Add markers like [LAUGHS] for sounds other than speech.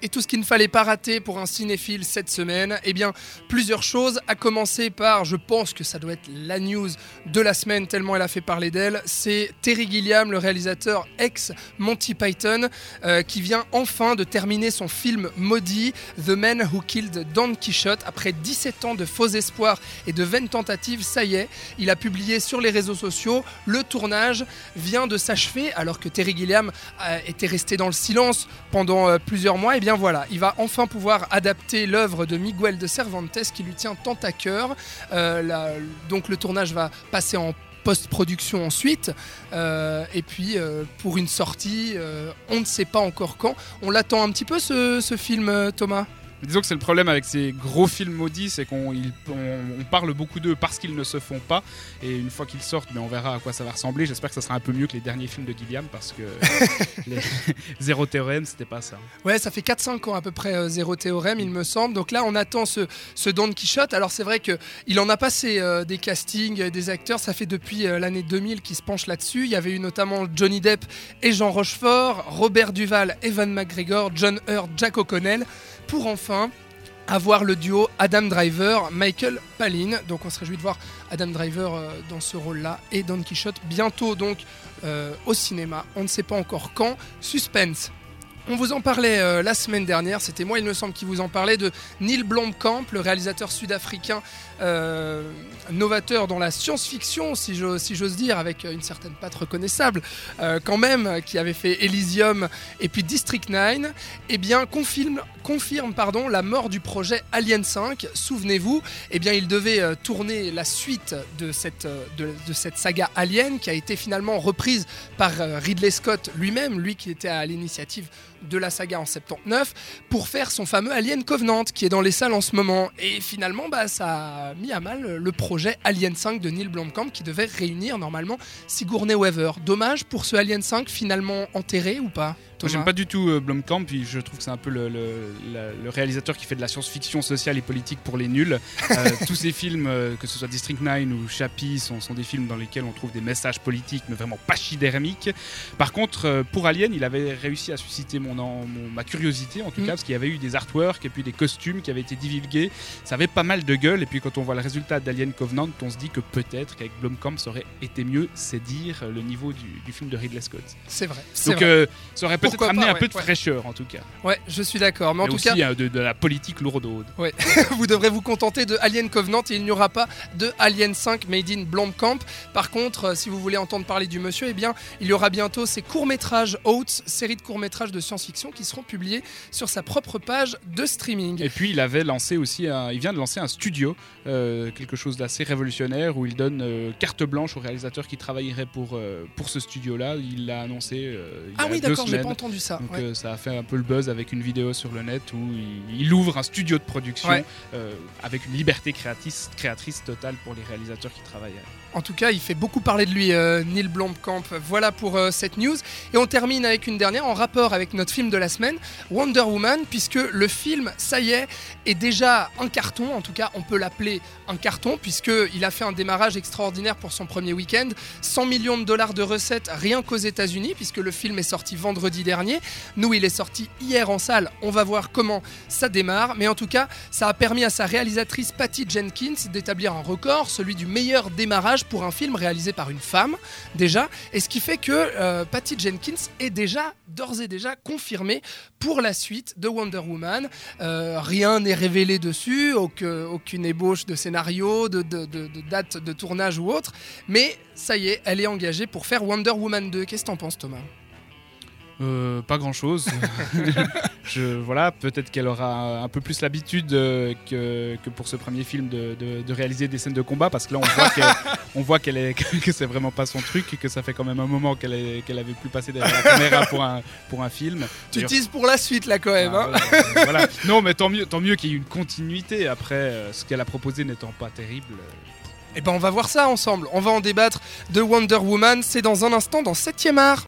Et tout ce qu'il ne fallait pas rater pour un cinéphile cette semaine, eh bien, plusieurs choses, à commencer par, je pense que ça doit être la news de la semaine, tellement elle a fait parler d'elle, c'est Terry Gilliam, le réalisateur ex-Monty Python, euh, qui vient enfin de terminer son film maudit, The Man Who Killed Don Quixote. Après 17 ans de faux espoirs et de vaines tentatives, ça y est, il a publié sur les réseaux sociaux, le tournage vient de s'achever, alors que Terry Gilliam euh, était resté dans le silence pendant euh, plusieurs mois, bien voilà, il va enfin pouvoir adapter l'œuvre de Miguel de Cervantes qui lui tient tant à cœur. Euh, donc le tournage va passer en post-production ensuite. Euh, et puis pour une sortie, on ne sait pas encore quand. On l'attend un petit peu ce film, Thomas? Disons que c'est le problème avec ces gros films maudits, c'est qu'on on, parle beaucoup d'eux parce qu'ils ne se font pas. Et une fois qu'ils sortent, mais ben, on verra à quoi ça va ressembler. J'espère que ça sera un peu mieux que les derniers films de Gilliam parce que [LAUGHS] les [LAUGHS] Zéro Théorème, c'était pas ça. Ouais, ça fait 4-5 ans à peu près euh, Zéro Théorème, il me semble. Donc là, on attend ce, ce Don Quichotte. Alors c'est vrai qu'il en a passé euh, des castings, euh, des acteurs. Ça fait depuis l'année 2000 qu'il se penche là-dessus. Il y avait eu notamment Johnny Depp et Jean Rochefort, Robert Duval, Evan McGregor, John Hurt, Jack O'Connell pour enfin avoir le duo Adam Driver, Michael Palin. Donc on se réjouit de voir Adam Driver euh, dans ce rôle-là et Don Quichotte bientôt donc euh, au cinéma. On ne sait pas encore quand. Suspense. On vous en parlait euh, la semaine dernière, c'était moi il me semble qui vous en parlait de Neil Blomkamp, le réalisateur sud-africain euh, novateur dans la science-fiction, si j'ose dire, avec une certaine patte reconnaissable euh, quand même, qui avait fait Elysium et puis District 9, eh bien confirme, pardon, la mort du projet Alien 5. Souvenez-vous, eh bien il devait tourner la suite de cette, de, cette saga Alien qui a été finalement reprise par Ridley Scott lui-même, lui qui était à l'initiative de la saga en 79 pour faire son fameux Alien Covenant qui est dans les salles en ce moment. Et finalement, bah, ça a mis à mal le projet Alien 5 de Neil Blomkamp qui devait réunir normalement Sigourney Weaver. Dommage pour ce Alien 5 finalement enterré ou pas? J'aime pas du tout euh, Blomkamp, puis je trouve que c'est un peu le, réalisateur qui fait de la science-fiction sociale et politique pour les nuls. Euh, [LAUGHS] tous ces films, euh, que ce soit District 9 ou Chappie, sont, sont, des films dans lesquels on trouve des messages politiques, mais vraiment pachydermiques. Par contre, pour Alien, il avait réussi à susciter mon, ma curiosité, en tout mm. cas, parce qu'il y avait eu des artworks et puis des costumes qui avaient été divulgués. Ça avait pas mal de gueule, et puis quand on voit le résultat d'Alien Covenant, on se dit que peut-être qu'avec Blomkamp, ça aurait été mieux, c'est dire le niveau du, film de Ridley Scott. C'est vrai. Donc, ça aurait peut-être amener un peu de fraîcheur en tout cas. Ouais, je suis d'accord. Mais en tout aussi, cas, hein, de, de, la politique lourde. Ouais. [LAUGHS] vous devrez vous contenter de Alien Covenant et il n'y aura pas de Alien 5 Made in Blomkamp. Par contre, euh, si vous voulez entendre parler du monsieur, eh bien, il y aura bientôt ses courts-métrages Oats, série de courts-métrages de science-fiction qui seront publiés sur sa propre page de streaming. Et puis, il avait lancé aussi, il vient de lancer un studio, euh, quelque chose d'assez révolutionnaire où il donne euh, carte blanche aux réalisateurs qui travailleraient pour, pour ce studio-là. Il l'a annoncé. il ah y a oui, d'accord, j'ai pas entendu ça. Donc euh, ça a fait un peu le buzz avec une vidéo sur le net où il, ouvre un studio de production euh, avec une liberté créatrice, créatrice totale pour les réalisateurs qui travaillent. En tout cas, il fait beaucoup parler de lui, euh, Neil Blomkamp. Voilà pour cette news. Et on termine avec une dernière en rapport avec notre film de la semaine, Wonder Woman, puisque le film, ça y est, est déjà un carton. En tout cas, on peut l'appeler un carton, puisqu'il a fait un démarrage extraordinaire pour son premier week-end. 100 millions de dollars de recettes rien qu'aux États-Unis, puisque le film est sorti vendredi dernier. Nous, il est sorti hier en salle. On va voir comment ça démarre. Mais en tout cas, ça a permis à sa réalisatrice Patty Jenkins d'établir un record, celui du meilleur démarrage pour un film réalisé par une femme, déjà. Et ce qui fait que euh, Patty Jenkins est déjà, d'ores et déjà, confirmée pour la suite de Wonder Woman. Euh, rien n'est révélé dessus, aucune, ébauche de scénario, de, de, date de tournage ou autre. Mais ça y est, elle est engagée pour faire Wonder Woman 2. Qu'est-ce que t'en penses, Thomas? Euh, pas grand chose. [LAUGHS] je, voilà, peut-être qu'elle aura un peu plus l'habitude euh, que, que, pour ce premier film de, de, réaliser des scènes de combat parce que là on voit qu'elle [LAUGHS] est [LAUGHS] que c'est vraiment pas son truc et que ça fait quand même un moment qu'elle qu'elle avait plus passé derrière la caméra pour un, pour un film. [LAUGHS] Tu utilises pour la suite là quand même. Ah, hein. voilà, Non mais tant mieux, tant mieux qu'il y ait une continuité après euh, ce qu'elle a proposé n'étant pas terrible. Eh ben on va voir ça ensemble. On va en débattre de Wonder Woman. C'est dans un instant dans 7ème art.